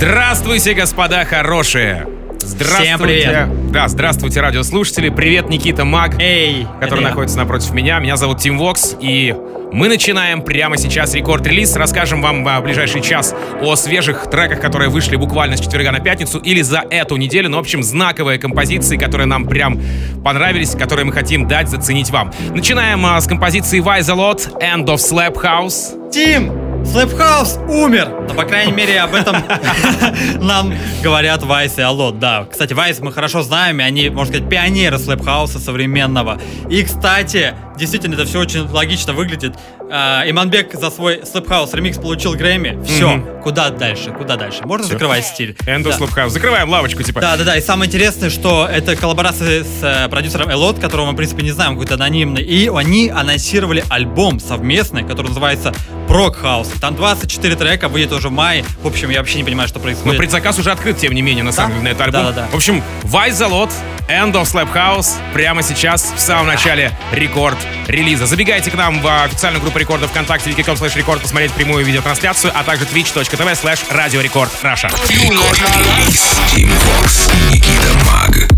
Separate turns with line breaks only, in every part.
Здравствуйте, господа хорошие! Здравствуйте.
Всем привет.
Да, здравствуйте, радиослушатели. Привет, Никита Маг,
Эй,
который
это я.
находится напротив меня. Меня зовут Тим Вокс, и мы начинаем прямо сейчас Record Release. Расскажем вам в ближайший час о свежих треках, которые вышли буквально с четверга на пятницу или за эту неделю. Ну, в общем, знаковые композиции, которые нам прям понравились, которые мы хотим дать, заценить вам. Начинаем а, с композиции VIZE, Alott, End of Slap House.
Тим, Слэпхаус умер. Ну, по крайней мере, об этом нам говорят VIZE и Alott. Да, кстати, VIZE мы хорошо знаем, и они, можно сказать, пионеры слэпхауса современного. И, кстати, действительно, это все очень логично выглядит. А, Иманбек за свой слэпхаус ремикс получил Грэмми. Все,
Мгм.
куда дальше, куда дальше? Можно
Всё.
закрывать стиль?
End of
Да.
Slap House. Закрываем лавочку, типа.
Да, да, да. И самое интересное, что это коллаборация с э, продюсером Alott, которого мы, в принципе, не знаем, какой-то анонимный. И они анонсировали альбом совместный, который называется Прок Хаус. Там 24 трека, выйдет уже в мае. В общем, я вообще не понимаю, что
Но
происходит.
предзаказ уже открыт, тем не менее, на самом деле, на этот альбом.
Да-да-да.
В общем, Lot, End of Slap House прямо сейчас, в самом начале рекорд релиза. Забегайте к нам в официальную группу рекордов ВКонтакте, wiki.com slash рекорд, посмотреть прямую видеотрансляцию, а также twitch.tv slash радиорекорд Раша.
Nikita Mag.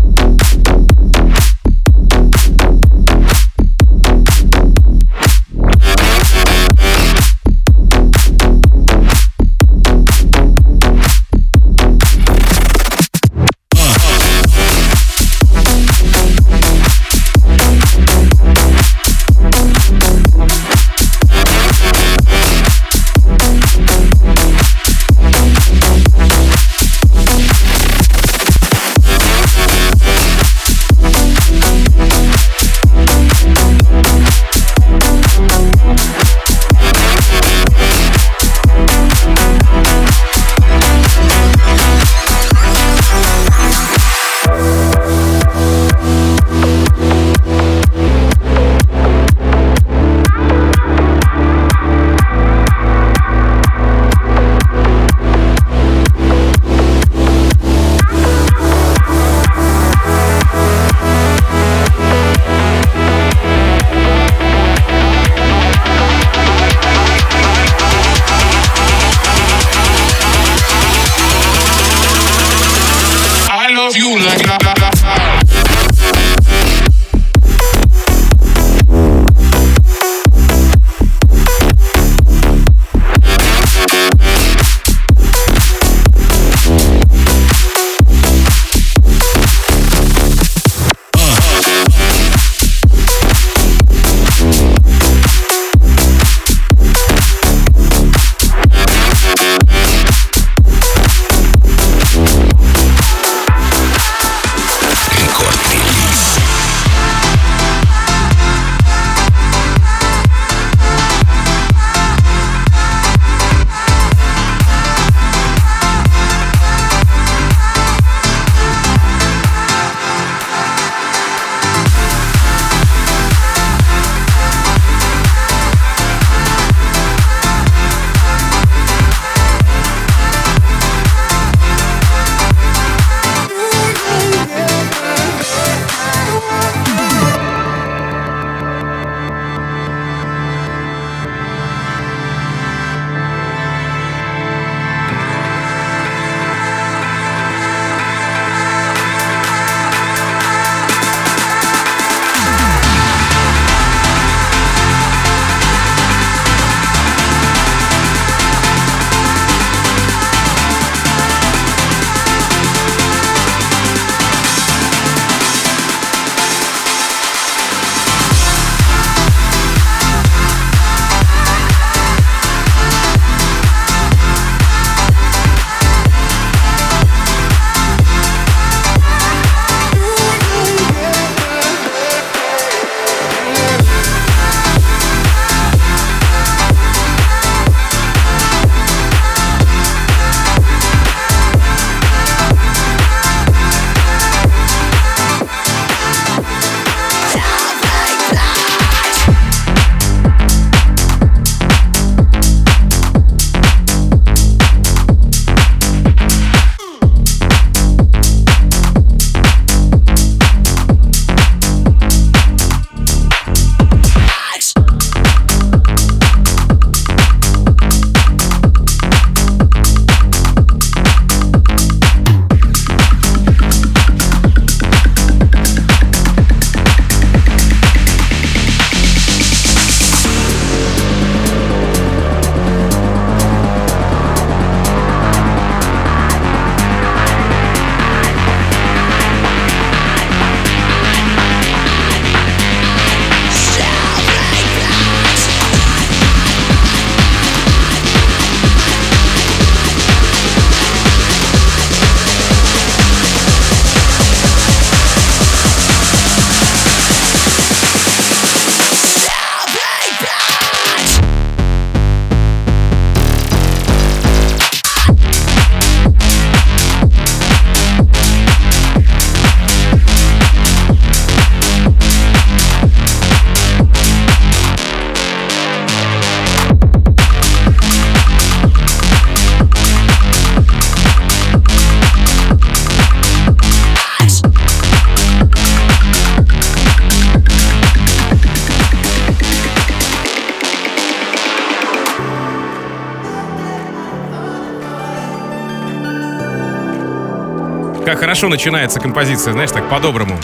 хорошо начинается композиция, знаешь, так по-доброму.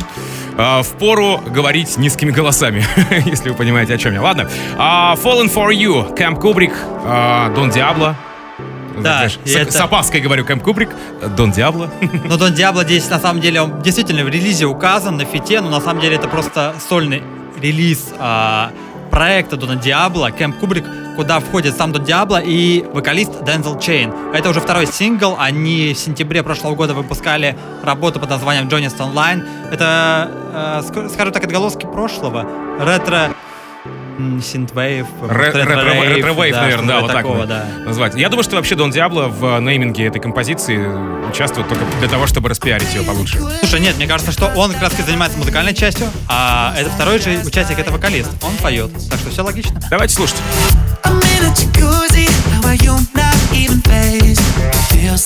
А, в пору говорить низкими голосами, если вы понимаете, о чем я. Ладно. А, Fallen for You, Camp Kubrick, а, Don Diablo,
да,
с,
это...
с опаской говорю, Camp Kubrick, Don Diablo.
Но Don Diablo здесь, на самом деле, он действительно в релизе указан на фите, но на самом деле это просто сольный релиз проекта Дона Диабло. Camp Kubrick куда входит сам Don Diablo и вокалист Denzel Chain. Это уже второй сингл, они в сентябре прошлого года выпускали работу под названием «Johnny's Online». Это, э, скажу так, отголоски прошлого, ретро синтвейв,
э, ретро-вейв, наверное, да, вот
такого,
так
да.
назвать. Я думаю, что вообще Don Diablo в нейминге этой композиции участвует только для того, чтобы распиарить ее получше.
Слушай, нет, мне кажется, что он как раз занимается музыкальной частью, а это второй же участник это вокалист. Он поет, так что все логично.
Давайте слушать.
Feels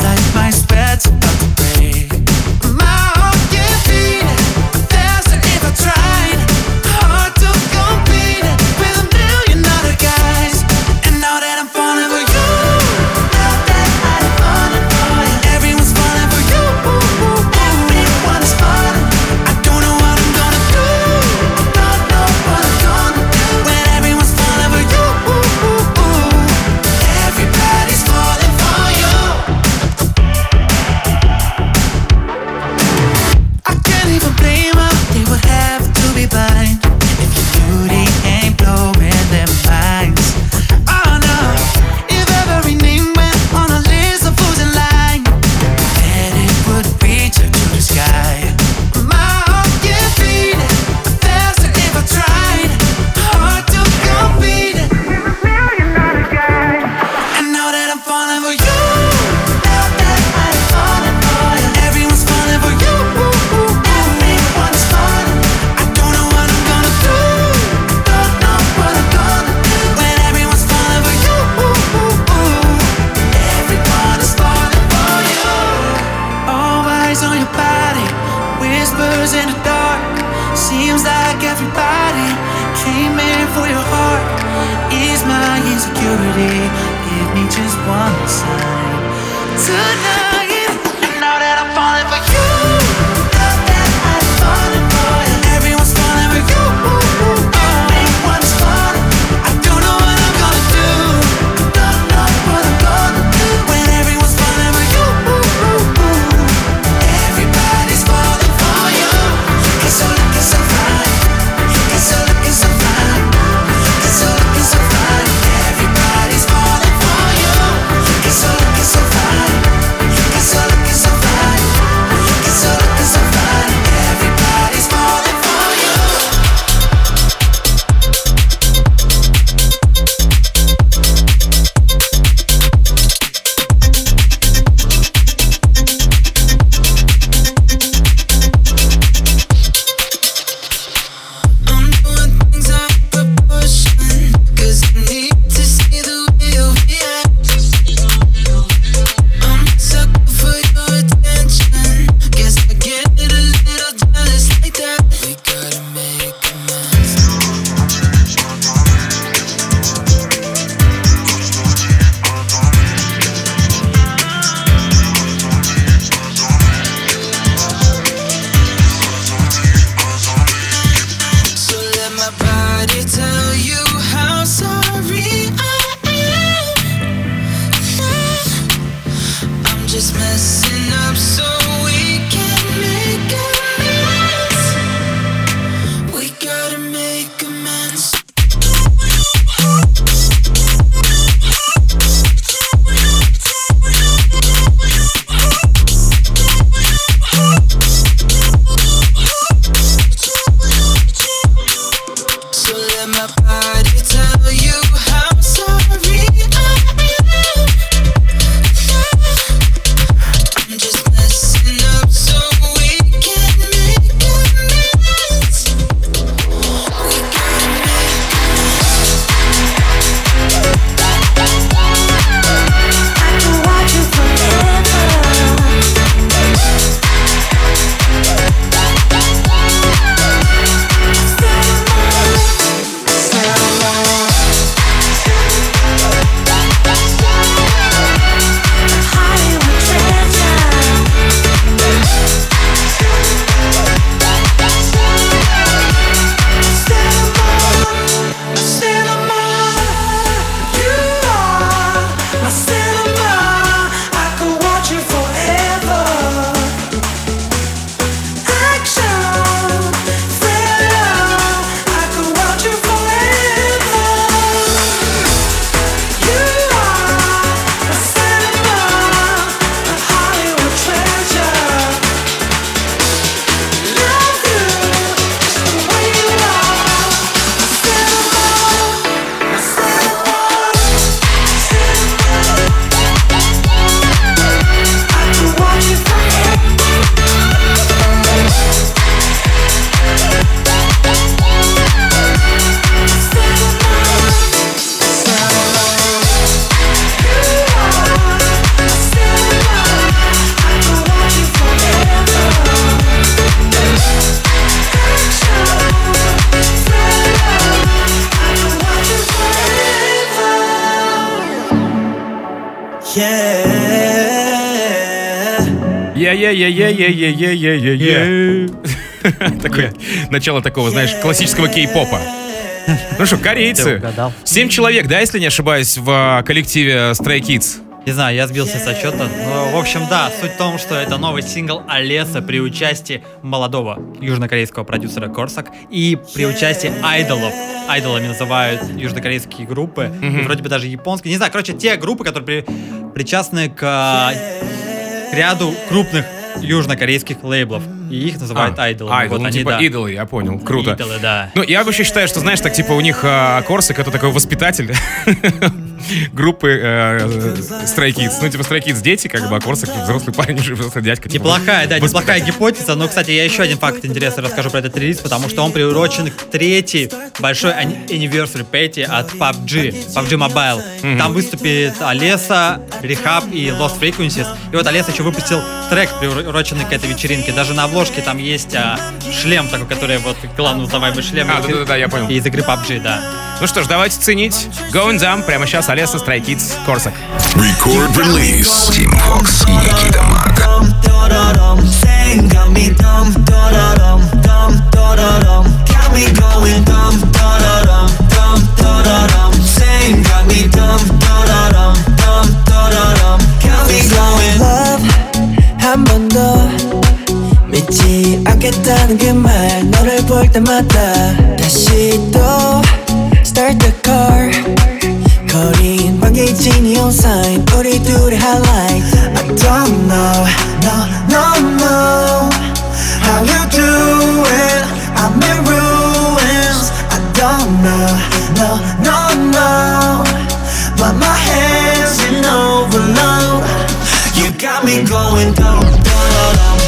е-е-е-е-е-е-е-е. Такое начало такого, знаешь, классического кей-попа. Ну что, корейцы. Семь человек, да, если не ошибаюсь, в а, коллективе э, Stray Kids?
Не знаю, я сбился со счета. Но, в общем, да, суть в том, что это новый сингл Олеса при участии молодого южнокорейского продюсера Корсак и при участии айдолов. Айдолами называют южнокорейские группы, mm-hmm. вроде бы даже японские. Не знаю, короче, те группы, которые при, причастны к, а, к ряду крупных южнокорейских лейблов. И их называют
А,
айдолами.
Айдол,
Вот
ну,
они,
типа
да.
идолы, я понял. Круто.
Идолы, да.
Ну, я вообще считаю, что, знаешь, так, типа, у них а, Корсак это такой воспитатель группы э, Stray Kids. Ну, типа, Stray Kids дети, как бы, а Корсак взрослый парень, уже взрослый дядька. типа,
Неплохая, да, неплохая гипотеза. Но, кстати, я еще один факт интересный расскажу про этот релиз, потому что он приурочен к третьей большой anniversary пэти от PUBG, PUBG Mobile. Там выступит Алеса, Rehab и Lost Frequencies. И вот Алеса еще выпустил трек, приуроченный к этой вечеринке. Даже на обложке там есть а, шлем такой, который вот главный узнаваемый шлем.
А, да-да-да, я понял.
Из игры PUBG, да.
Ну что ж, давайте ценить. Going Down прямо сейчас Солеса, Страйкидс, Корсак.
Record Release. Тим Фокс и Никита
Мак. 너를 볼 때마다 다시 또 Start the car 거린 방개진 neon sign 우리 둘의 highlight I don't know, no, no, no How you do it, I'm in ruins I don't know, no, no, no But my hands in overload You got me going dumb, da-da-dum,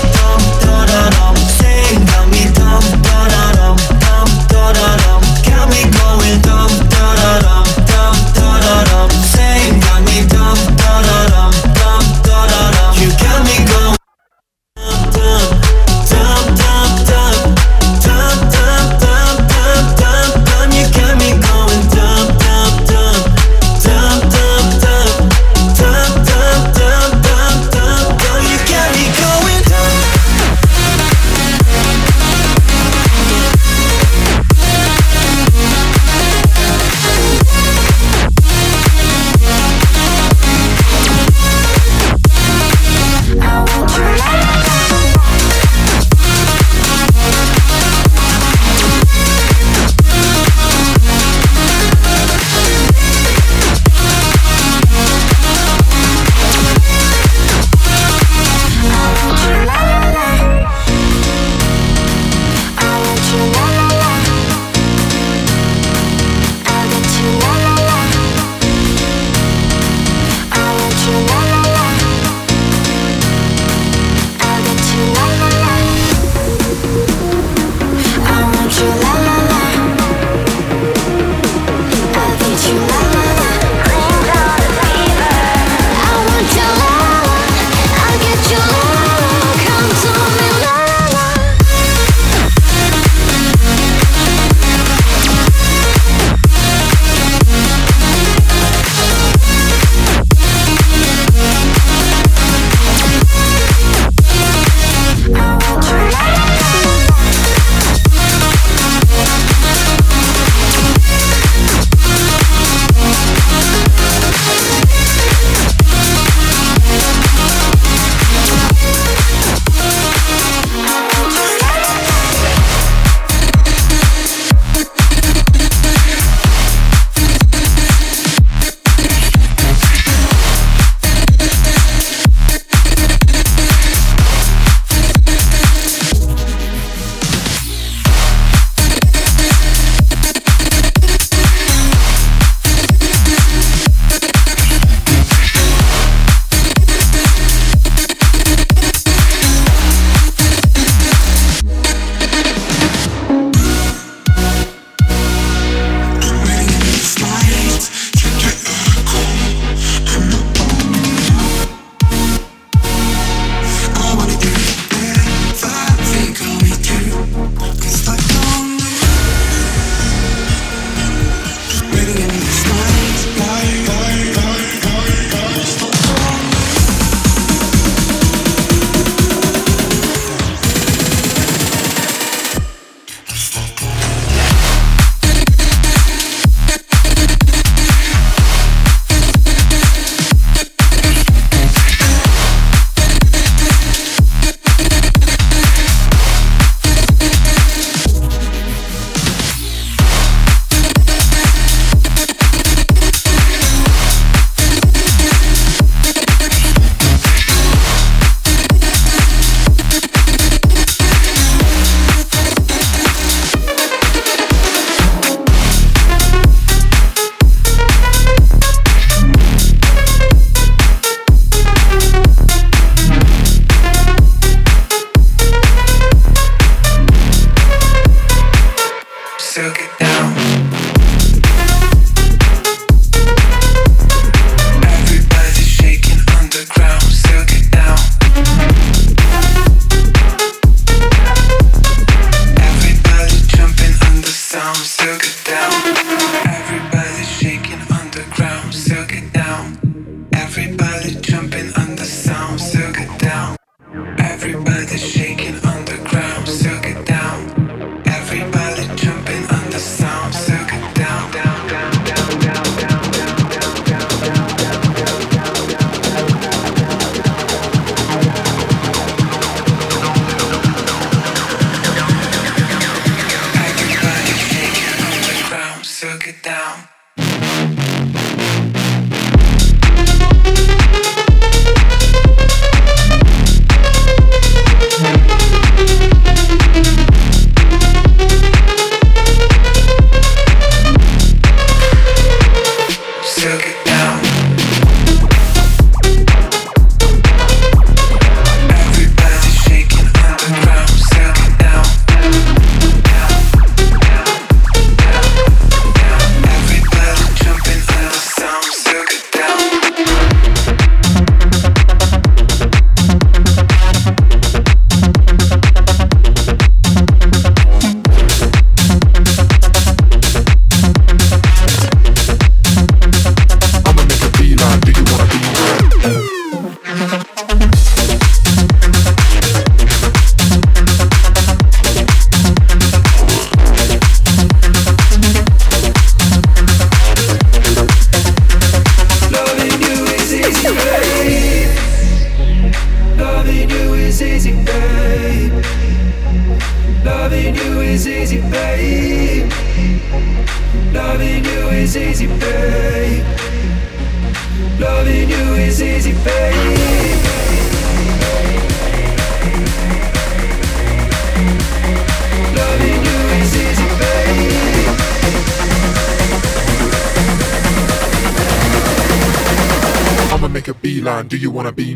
wanna be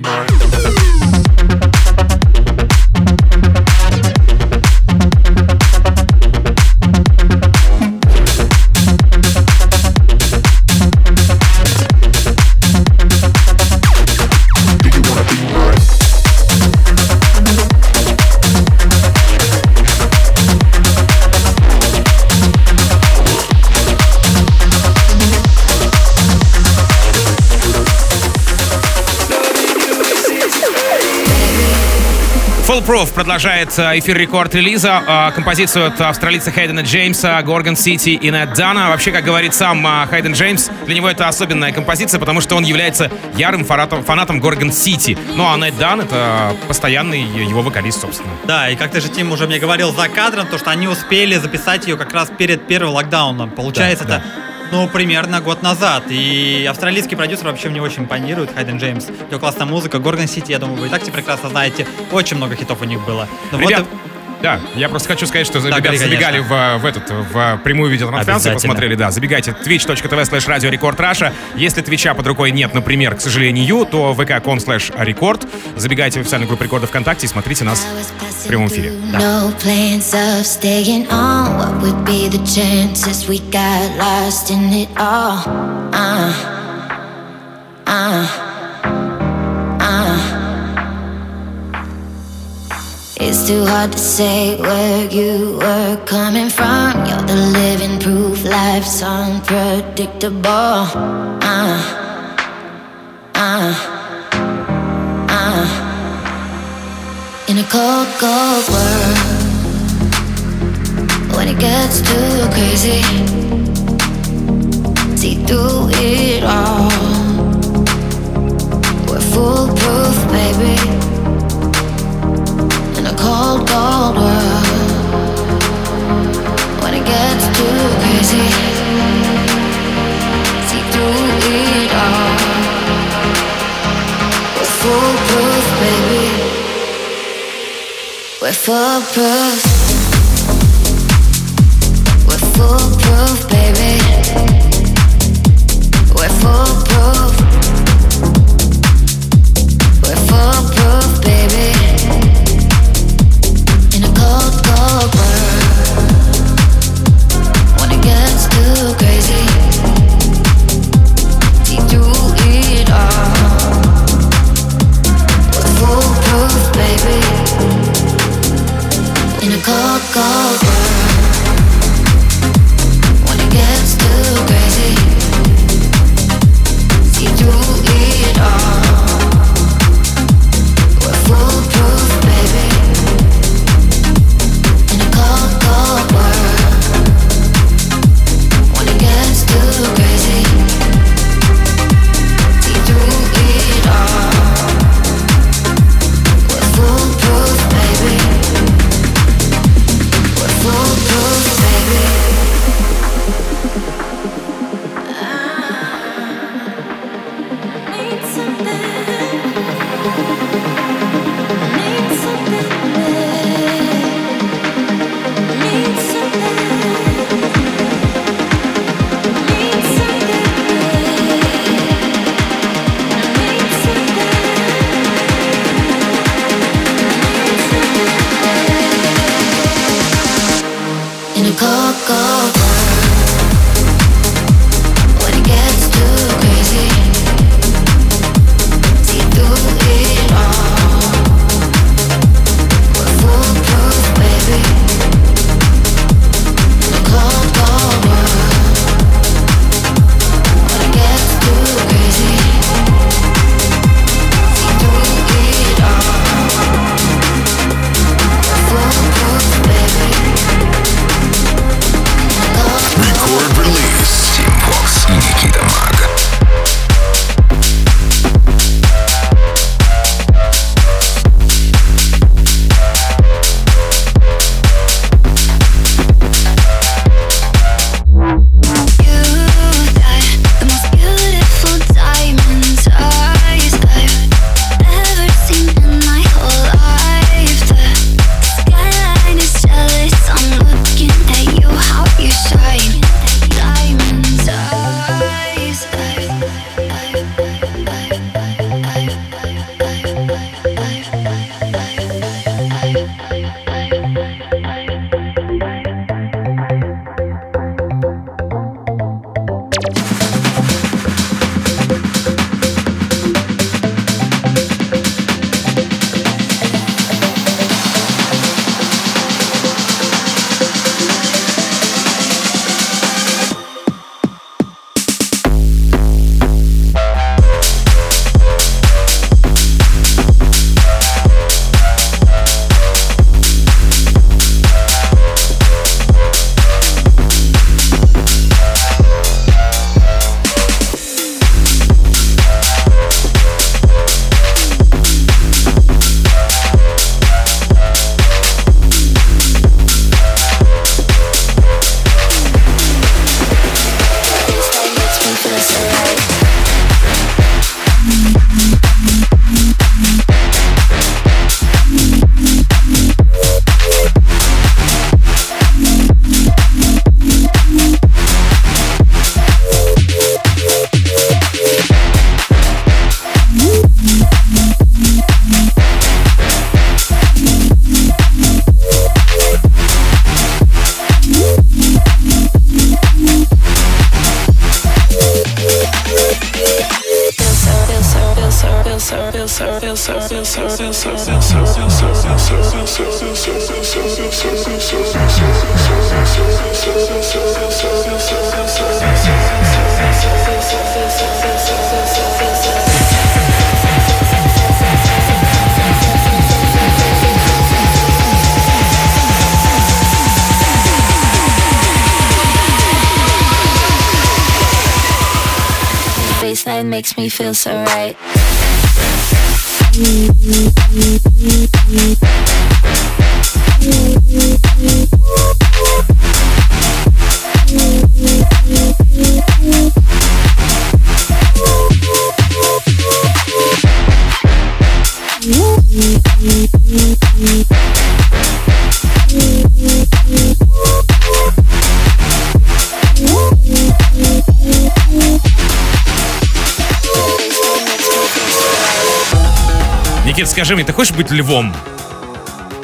Proof продолжает э, эфир рекорд релиза. Э, Композицию от австралийца Хейдена Джеймса, Горгон Сити и Нед Дана. Вообще, как говорит сам э, Хейден Джеймс, для него это особенная композиция, потому что он является ярым фанатом, фанатом Горгон Сити. Ну а Нед Дан — это постоянный его вокалист, собственно.
Да, и как ты же, Тим, уже мне говорил за кадром, то, что они успели записать ее как раз перед первым локдауном. Получается,
Да,
это, ну, примерно год назад. И австралийский продюсер вообще мне очень импонирует, Хайден Джеймс. У него классная музыка, Горгон Сити, я думаю, вы и так все прекрасно знаете. Очень много хитов у них было. Вот
Ребят,
и-
да, я просто хочу сказать, что
Да,
ребята забегали в, в этот, в прямую видеотрансляцию, посмотрели, да, забегайте twitch.tv slash радио рекорд Раша. Если твича под рукой нет, например, к сожалению, то vk.com slash рекорд. Забегайте в официальную группу рекорда ВКонтакте и смотрите нас в прямом эфире.
No plans of It's too hard to say where you were coming from. You're the living proof life's unpredictable. Uh, uh, uh. In a cold, cold world, when it gets too crazy, see through it all.
coco хочешь быть львом?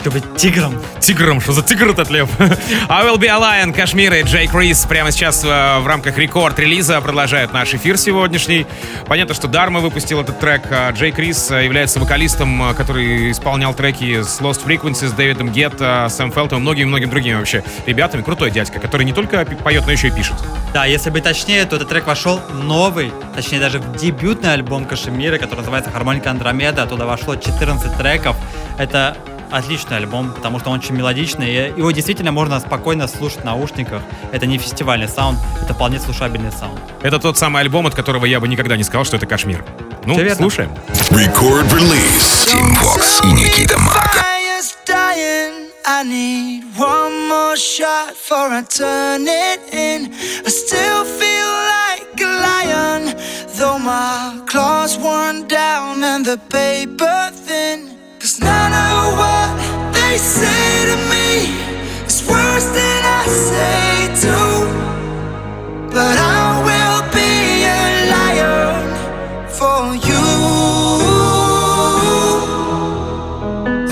Ты быть тигром.
Тигром, что за тигр этот лев? I Will Be a Lion, Кашмир и Джей Крис прямо сейчас э, в рамках рекорд-релиза продолжают наш эфир сегодняшний. Понятно, что Дарма выпустил этот трек. а Джей Крис э, является вокалистом, э, который исполнял треки с Lost Frequency, с Дэвидом Гетто, Сэм Фелтом и многими-многими другими вообще ребятами. Крутой дядька, который не только поет, но еще и пишет.
Да, если быть точнее, то этот трек вошел новый, точнее даже в дебютный альбом Кашемира, который называется «Хармоника Андромеда». Туда вошло 14 треков. Это отличный альбом, потому что он очень мелодичный, и его действительно можно спокойно слушать в наушниках. Это не фестивальный саунд, это вполне слушабельный саунд.
Это тот самый альбом, от которого я бы никогда не сказал, что это Кашмир. Ну,
Все
слушаем.
Record release. Team Vox и Никита
Мак. I need one more shot for I turn it in. I still feel like a lion, though my claws worn down and the paper they say to me worse than I say. But I will be a for you.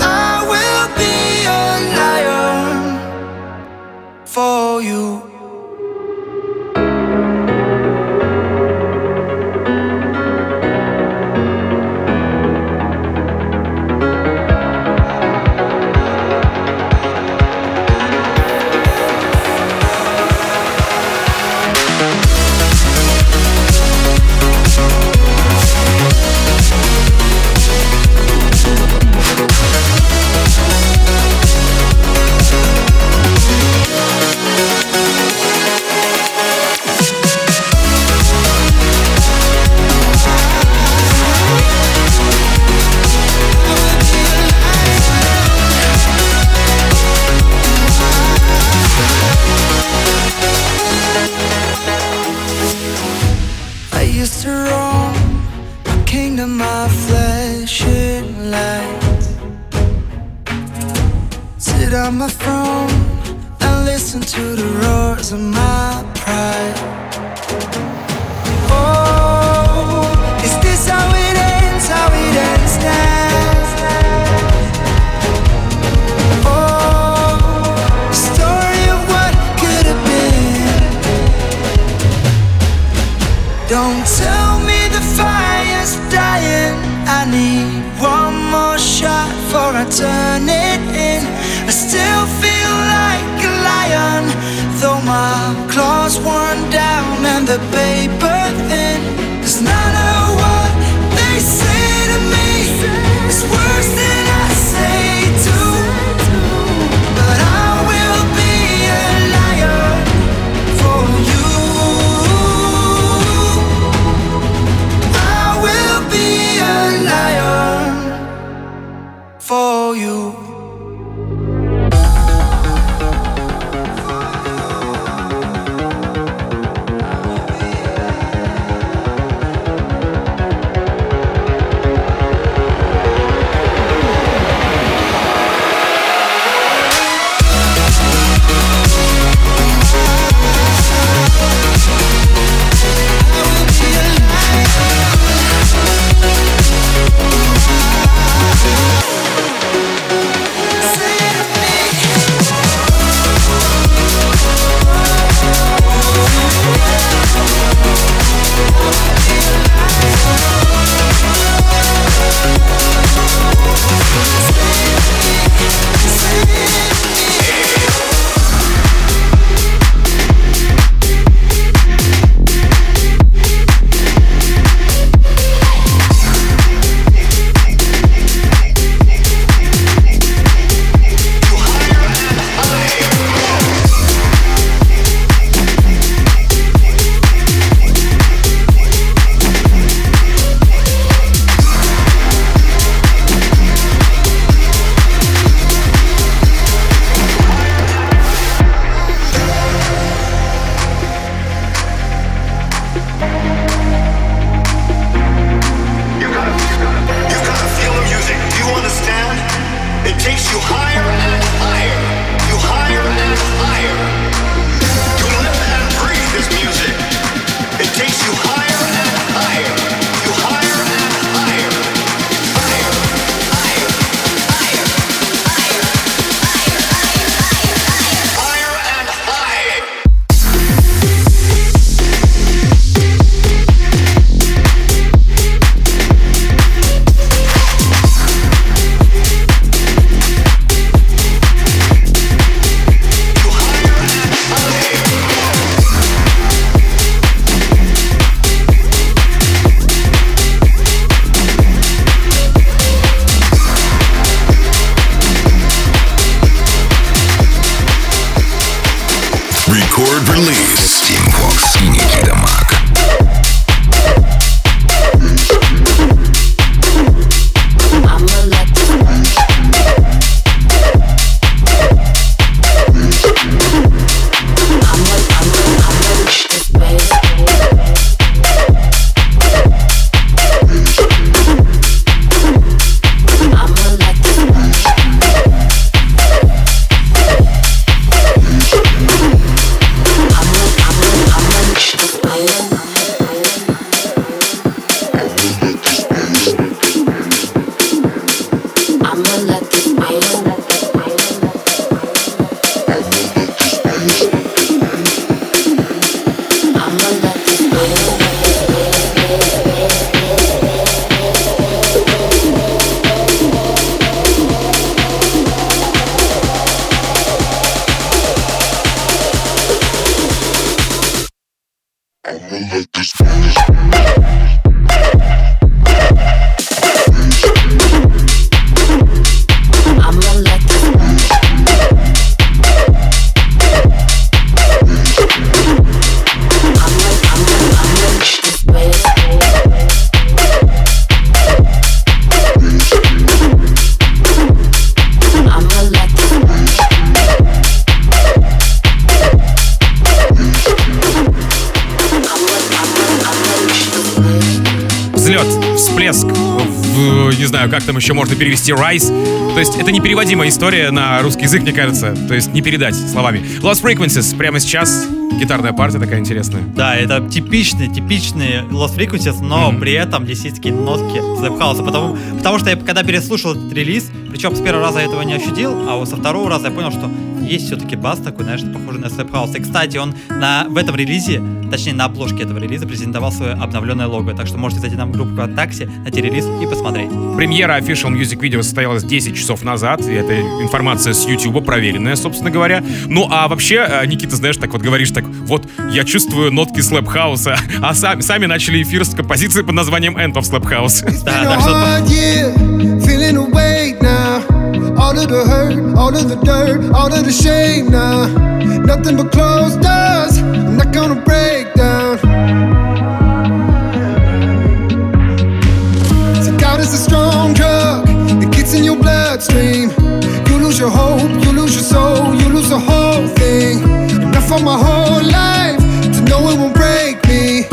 I will be a for you.
Еще можно перевести Rise. То есть это непереводимая история на русский язык, мне кажется. То есть не передать словами. Lost Frequencies прямо сейчас. Гитарная партия такая интересная.
Да, это типичный, типичный Lost Frequencies, но
Мгм.
при этом здесь есть такие нотки слэп-хауса, потому, потому что я когда переслушал этот релиз, причем с первого раза я этого не ощутил, а вот со второго раза я понял, что есть все-таки бас такой, знаешь, похожий на слэп-хаус. И, кстати, он на, в этом релизе, точнее на обложке этого релиза, презентовал свое обновленное лого, так что можете зайти на группу ВКонтакте, найти релиз и посмотреть.
Премьера Official Music Video состоялась 10 часов назад, и это информация с YouTube, проверенная, собственно говоря. Ну, а вообще, э, Никита, знаешь, так вот говоришь, так вот, я чувствую нотки слэп-хауса, а сами, сами начали эфир с композиции под названием End of Slap House.
Да, так что
All of the hurt, all of the dirt, all of the shame now. Nothing but closed doors. I'm not gonna break down. See, doubt is a strong drug. It gets in your bloodstream. You lose your hope, you lose your soul, you lose the whole thing. Enough for my whole life to know it won't break me.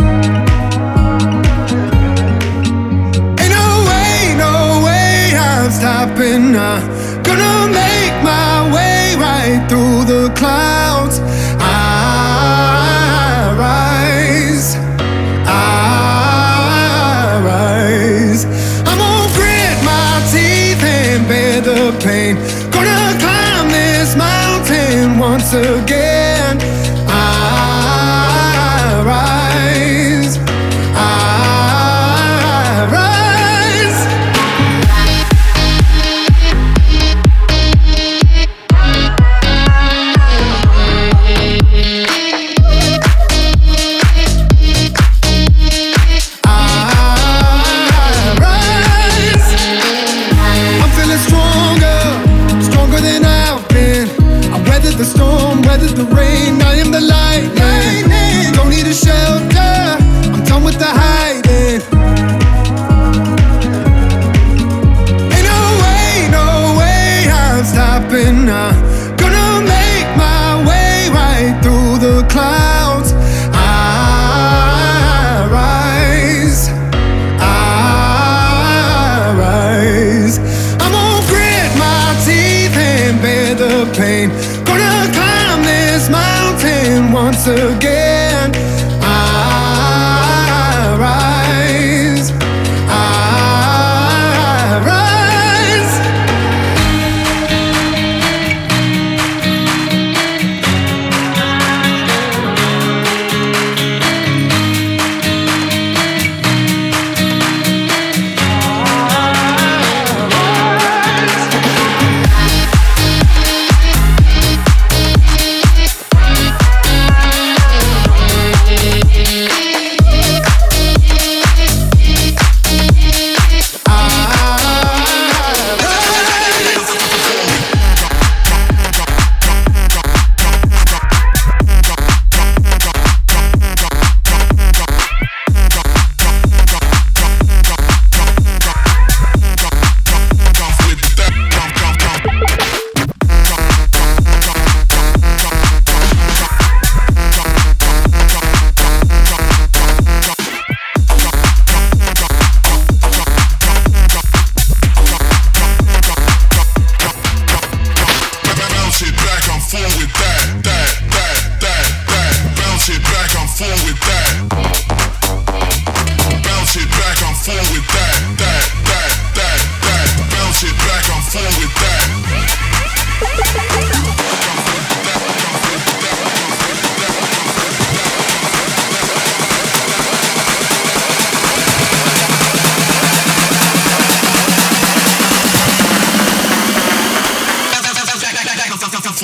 Ain't no way, no way I'm stopping now. Clouds. I rise, I rise. I'm gonna grit my teeth and bear the pain. Gonna climb this mountain once again.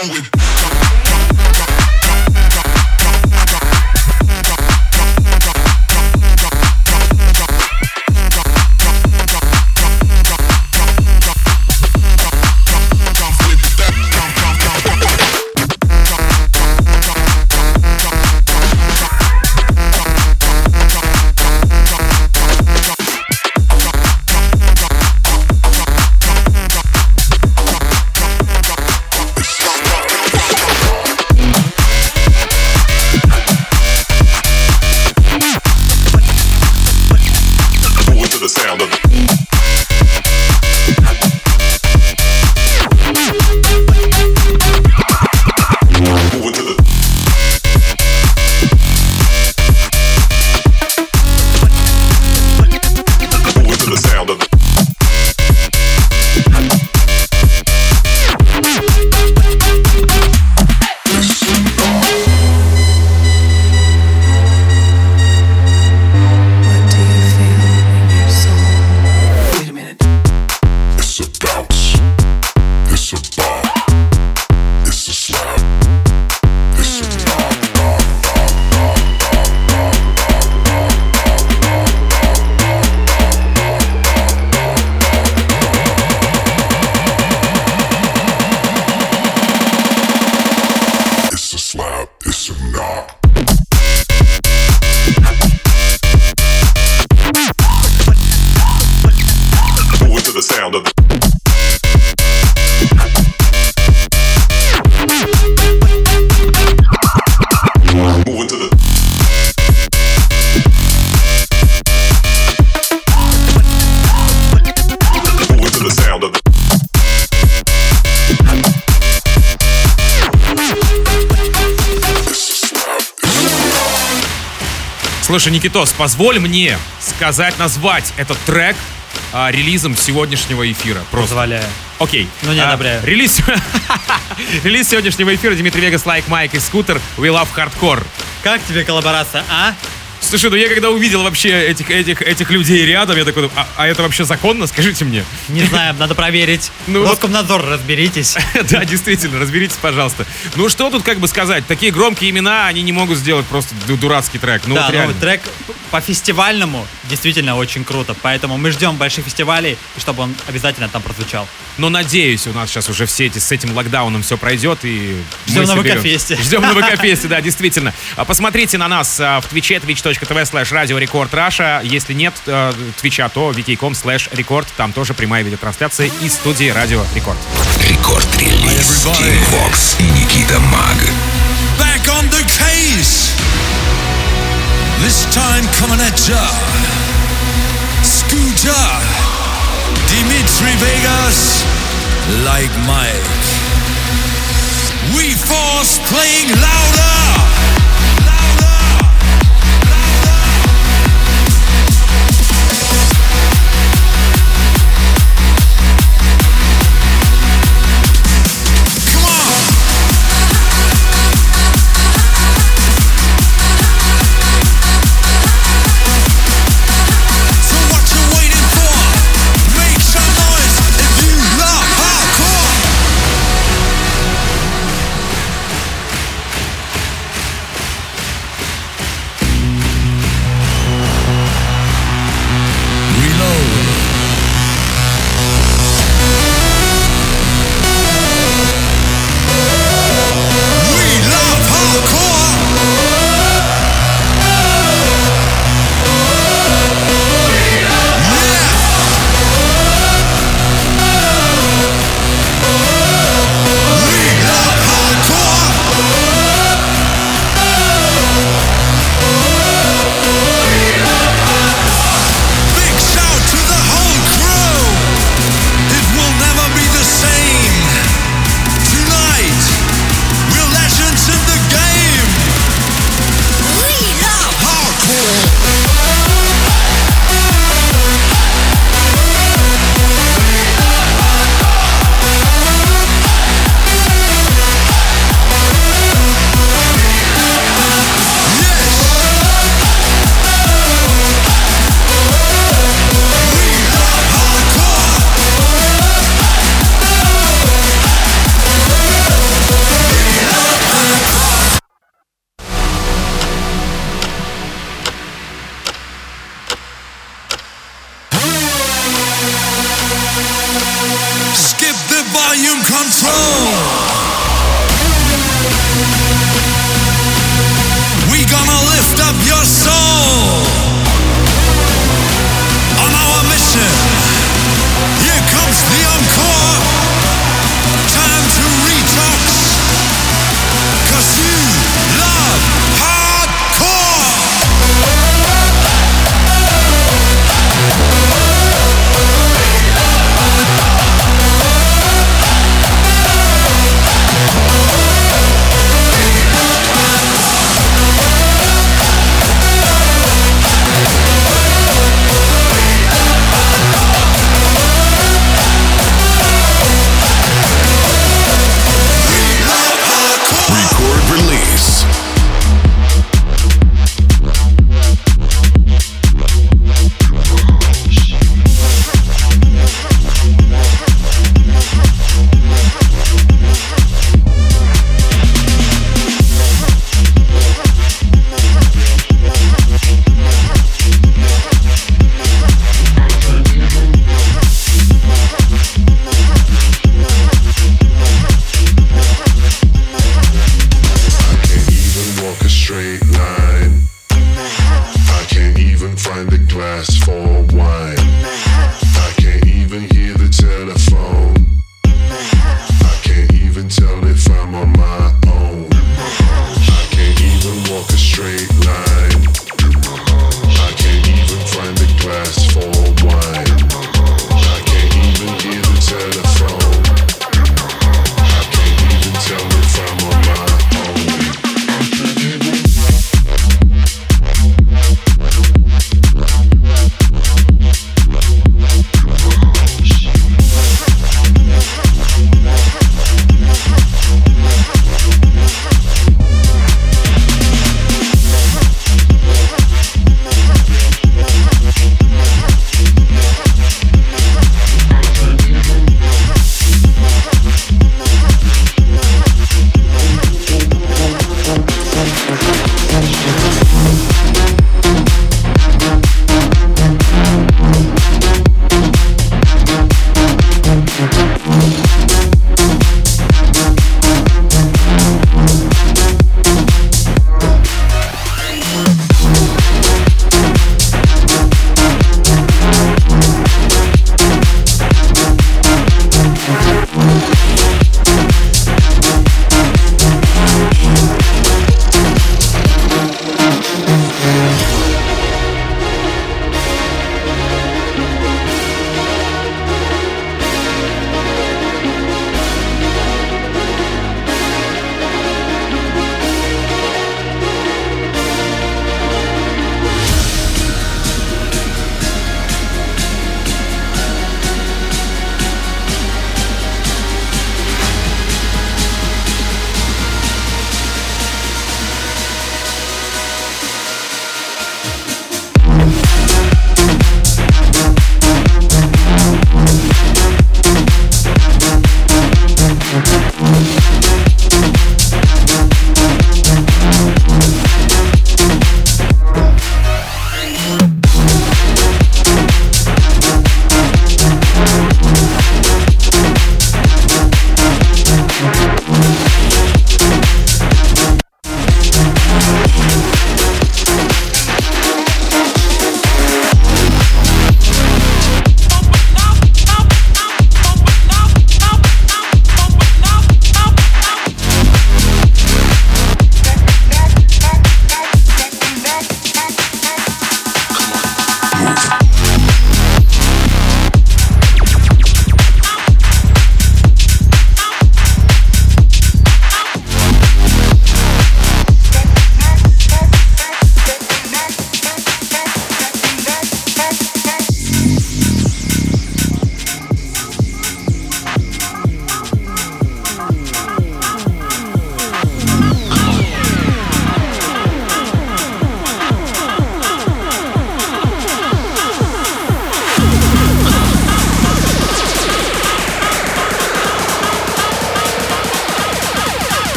on with
Слушай, Никитос, позволь мне сказать, назвать этот трек а, релизом сегодняшнего эфира. Просто.
Позволяю.
Окей.
Ну, не
А,
одобряю.
Релиз... релиз сегодняшнего эфира Dimitri Vegas, Like Mike и Scooter We Love Hardcore.
Как тебе коллаборация, а?
Слушай, ну я когда увидел вообще этих, этих, этих людей рядом, я такой, а, а это вообще законно? Скажите мне.
Не знаю, надо проверить.
Ну,
Роскомнадзор, разберитесь.
да, действительно, разберитесь, пожалуйста. Ну что тут как бы сказать? Такие громкие имена, они не могут сделать просто ду- дурацкий трек. Ну
да,
вот реально.
ну, трек по фестивальному действительно очень круто. Поэтому мы ждем больших фестивалей, и чтобы он обязательно там прозвучал.
Но надеюсь, у нас сейчас уже все эти с этим локдауном все пройдет и
Ждем на. ВК-фесте.
Ждем на ВК-фесте, да, действительно. А Посмотрите на нас а, в твиче twitch.tv slash radiorecord Russia. Если нет э, твича, то vk.com slash record. Там тоже прямая видеотрансляция из студии Радио Рекорд.
Рекорд-релиз. Team Vox и Никита Маг.
back on the case. This time coming at ya. Scooter, Dimitri Vegas, like Mike. We force playing. Louder.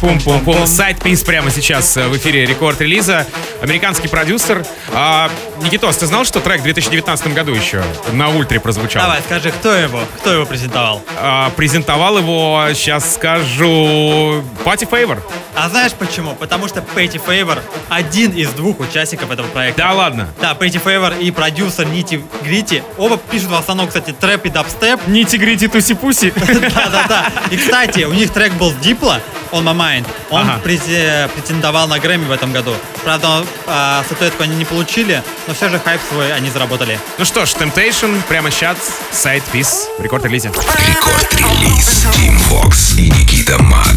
Пум-пум-пум-пум-пум-пум. Сайт-пис прямо сейчас э, в эфире рекорд релиза. Американский продюсер. А, Никитос, ты знал, что трек в 2019 году еще на ультре прозвучал?
Давай, скажи, кто его? Кто его презентовал?
А, презентовал его, сейчас скажу, Пати Фейвор.
А знаешь почему? Потому что Пэти Фейвор один из двух участников этого проекта.
Да ладно.
Да, Пэти Фейвор и продюсер Нити Грити. Оба пишут в основном, кстати, трэп и дабстеп.
Не тигрити туси-пуси.
Да-да-да. И, кстати, у них трек был Diplo, On My Mind. Он
Ага.
претендовал на Грэмми в этом году. Правда, а, статуэтку они не получили, но все же хайп свой они заработали.
Ну что ж, Temptation прямо сейчас, Sidepiece в рекорд релизе.
Рекорд-релиз Team Vox и Никита Маг.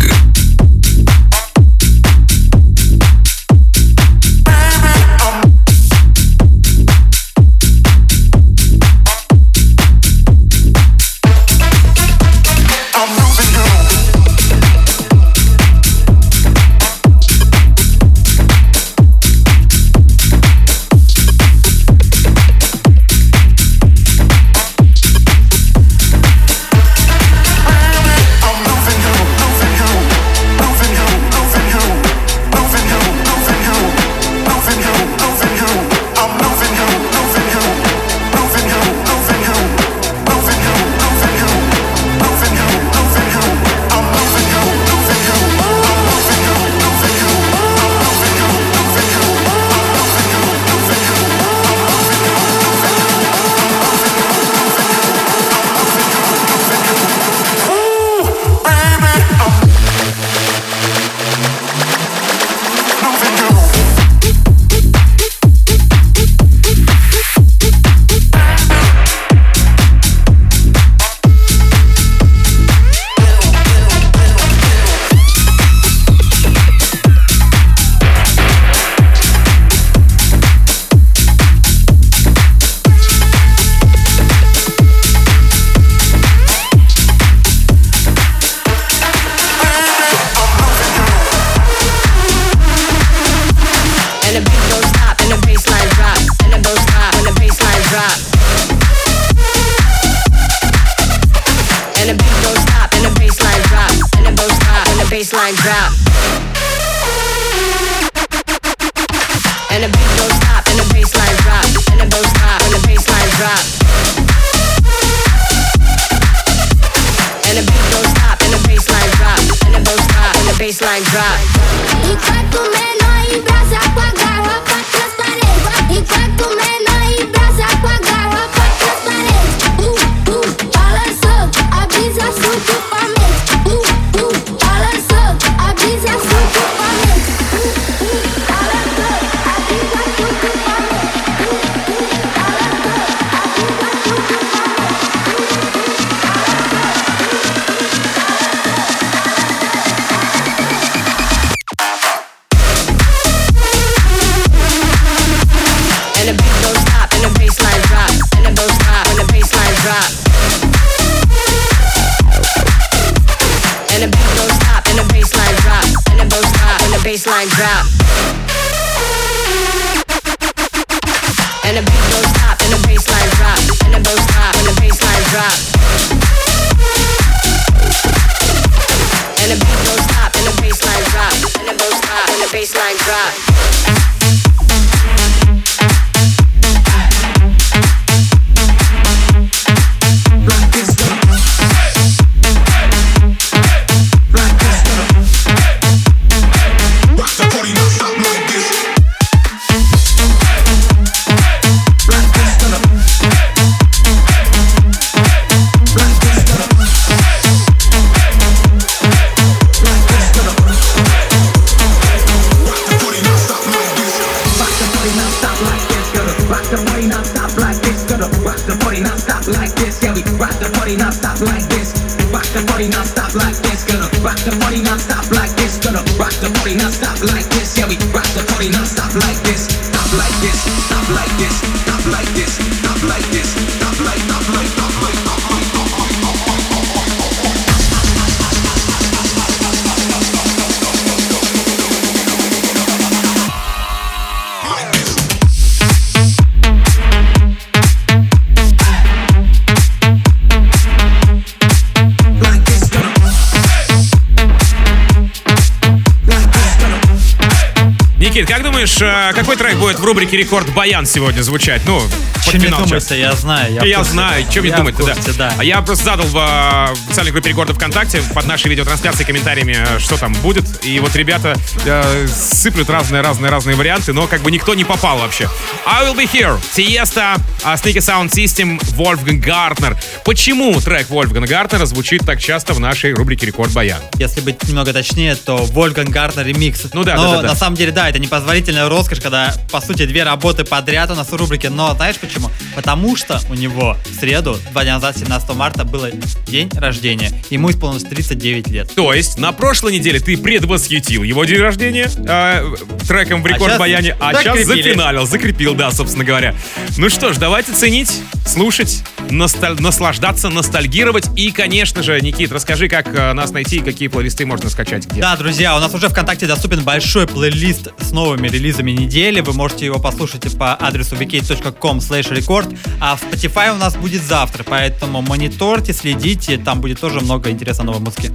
Bassline drop. And the beat don't stop, and the bassline drop, and the don't stop, and the bassline drop. And the beat don't stop, and the bassline drop, and the don't stop, and the bassline drop.
Menor embrasa com a com a like this, gotta
rock the body, not stop like this, gotta rock the body, not stop like this, yeah we
rock the body, not stop like this, rock the like this, gotta
rock the думаешь, э, какой трек будет в рубрике «Рекорд Баян» сегодня звучать? Ну, под
Чем
финал
думается, я знаю. Я,
Я знаю, чем не думать да.
да.
А я просто задал в э, в официальной группе рекордов ВКонтакте под нашей видеотрансляцией комментариями, э, что там будет. И вот ребята э, сыплют разные-разные-разные варианты, но как бы никто не попал вообще. I Will Be Here, Tiësto, Sneaky Sound System, Wolfgang Gartner. Почему трек Вольфганга Гартнера звучит так часто в нашей рубрике Рекорд Баян?
Если быть немного точнее, то Wolfgang Gartner ремикс.
Ну да,
Но
да, да, да.
на самом деле, да, это непозволительная роскошь, когда, по сути, две работы подряд у нас в рубрике. Но знаешь почему? Потому что у него в среду, два дня назад, 17 марта, было день рождения. Ему исполнилось 39 лет.
То есть на прошлой неделе ты предвосхитил его день рождения э, треком в
А
рекорд
щас
баяне, а сейчас зафиналил, закрепил, да, собственно говоря. Ну что ж, давайте ценить, слушать, носталь- наслаждаться, ностальгировать. И, конечно же, Никит, расскажи, как э, нас найти и какие плейлисты можно скачать где.
Да, друзья, у нас уже ВКонтакте доступен большой плейлист с новыми релизами недели. Вы можете его послушать по адресу vk.com record. А в Spotify у нас будет завтра, поэтому мониторьте, следите, там будет тоже много интересной новой музыки.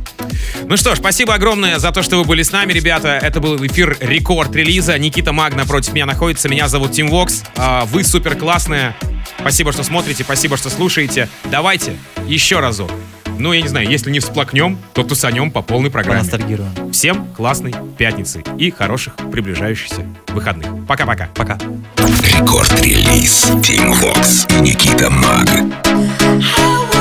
Ну что ж, спасибо огромное за то, что вы были с нами, ребята. Это был эфир рекорд релиза. Никита Магна против меня находится. Меня зовут Тим Вокс. А, Вы супер классные. Спасибо, что смотрите, спасибо, что слушаете. Давайте еще разок. Ну, я не знаю, если не всплакнем, то тусанем по полной программе.
Поностальгируем.
Всем классной пятницы и хороших приближающихся выходных. Пока-пока.
Пока.
Рекорд-релиз Team Vox и Никита Маг.
How